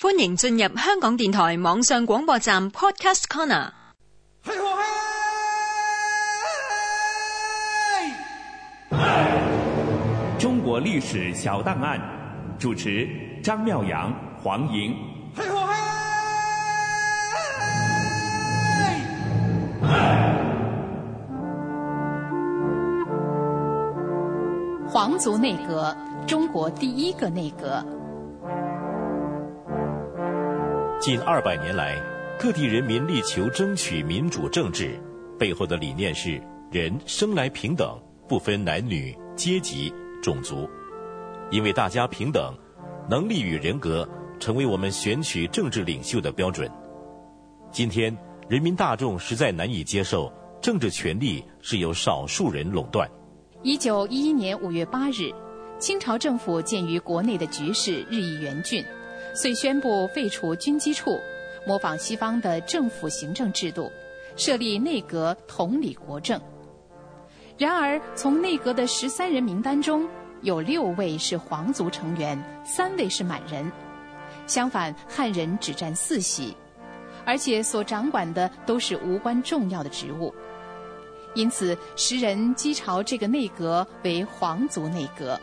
欢迎进入香港电台网上广播站 Podcast Corner。中国历史小档案，主持张妙阳、黄莹。皇族内阁，中国第一个内阁。近二百年来，各地人民力求争取民主政治，背后的理念是人生来平等，不分男女、阶级、种族，因为大家平等，能力与人格成为我们选取政治领袖的标准。今天，人民大众实在难以接受政治权力是由少数人垄断。一九一一年五月八日，清朝政府鉴于国内的局势日益严峻。遂宣布废除军机处，模仿西方的政府行政制度，设立内阁统理国政。然而，从内阁的十三人名单中，有六位是皇族成员，三位是满人。相反，汉人只占四席，而且所掌管的都是无关重要的职务。因此，时人讥嘲这个内阁为皇族内阁。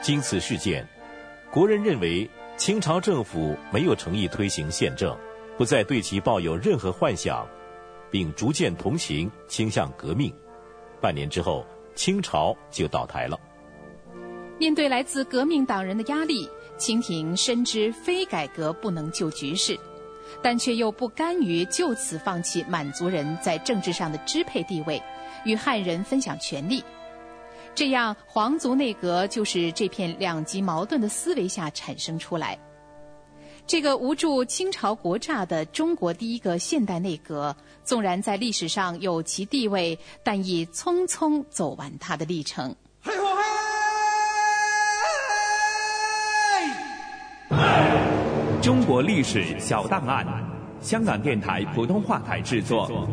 经此事件，国人认为。清朝政府没有诚意推行宪政，不再对其抱有任何幻想，并逐渐同情倾向革命。半年之后，清朝就倒台了。面对来自革命党人的压力，清廷深知非改革不能救局势，但却又不甘于就此放弃满族人在政治上的支配地位，与汉人分享权力。这样，皇族内阁就是这片两极矛盾的思维下产生出来。这个无助清朝国诈的中国第一个现代内阁，纵然在历史上有其地位，但已匆匆走完它的历程。中国历史小档案，香港电台普通话台制作。